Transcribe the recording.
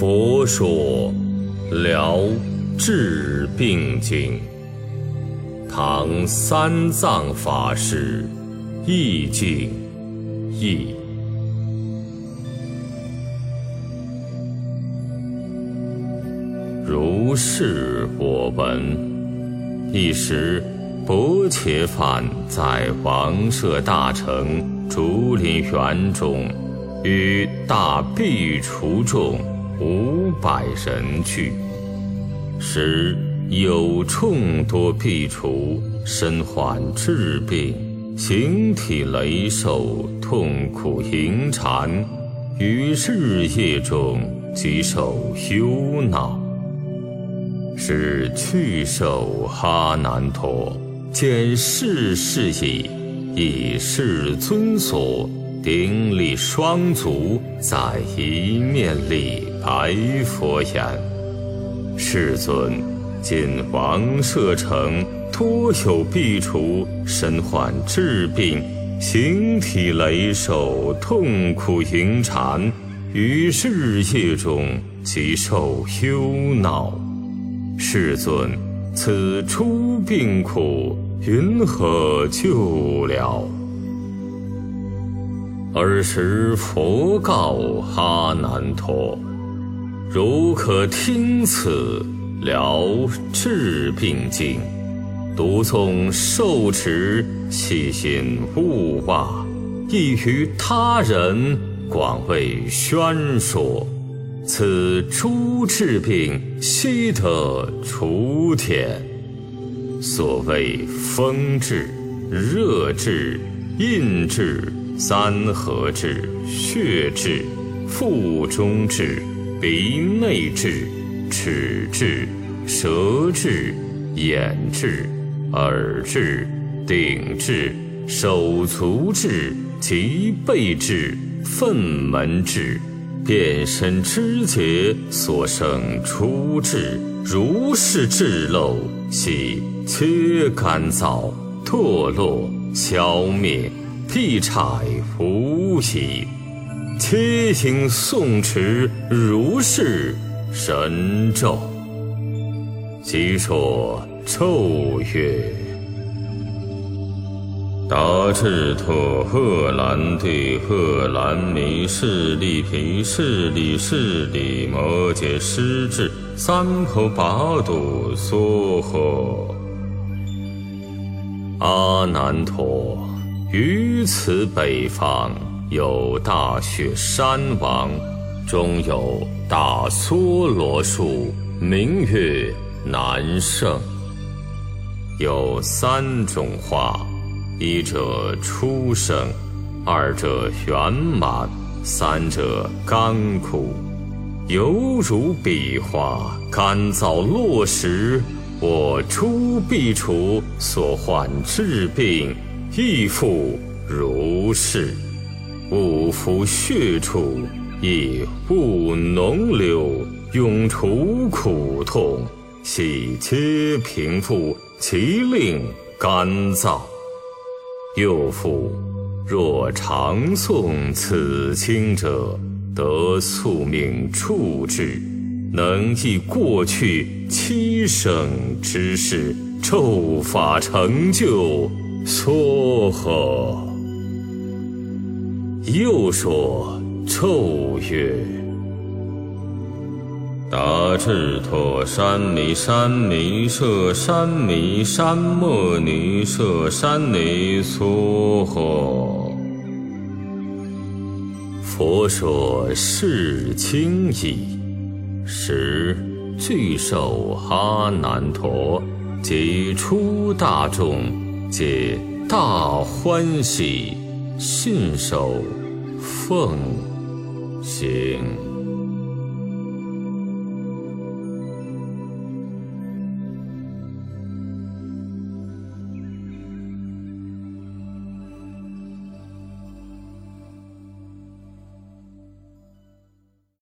佛说《疗治病经》，唐三藏法师意境译。如是我闻。一时，薄伽梵在王舍大城竹林园中，与大苾芻众。五百人去，时有众多苾芻身患治病，形体羸瘦，痛苦盈缠，于日夜中极受忧恼。是去受哈难陀见世事矣，以世尊所。顶礼双足，在一面立白佛言：“世尊，今王舍城多有苾芻身患治病，形体羸瘦，痛苦盈缠，于日夜中极受忧恼。世尊，此诸病苦，云何救了？”尔时佛告哈难陀：“如可听此疗治病经，读诵受持，细心勿忘，亦于他人广为宣说。此诸治病悉得除典。所谓风治、热治、印治。”三合治、血治、腹中治、鼻内治、齿治、舌治、眼治、耳治、顶治、手足治、脊背治、粪门治、变身肢节所生出治，如是治漏，悉切干燥、脱落、消灭。辟柴无疑，切应诵持如是神咒。即说咒曰：达智陀贺兰帝贺兰弥势利毗势利势利摩揭师智三婆八度娑诃。阿难陀。于此北方有大雪山王，中有大梭罗树，名曰南胜。有三种花，一者初生，二者圆满，三者干枯，犹如彼花干燥落时，我诸苾芻所患治病。亦复如是，勿服血处，亦勿脓流，永除苦痛，悉皆平复，其令干燥。又复，若常诵此经者，得宿命处至，能忆过去七生之事，咒法成就。娑诃！又说咒曰：达智陀山弥山弥舍山弥山摩尼舍山尼娑诃。佛说是经义，时具受哈难陀及出大众。皆大欢喜，信守奉行。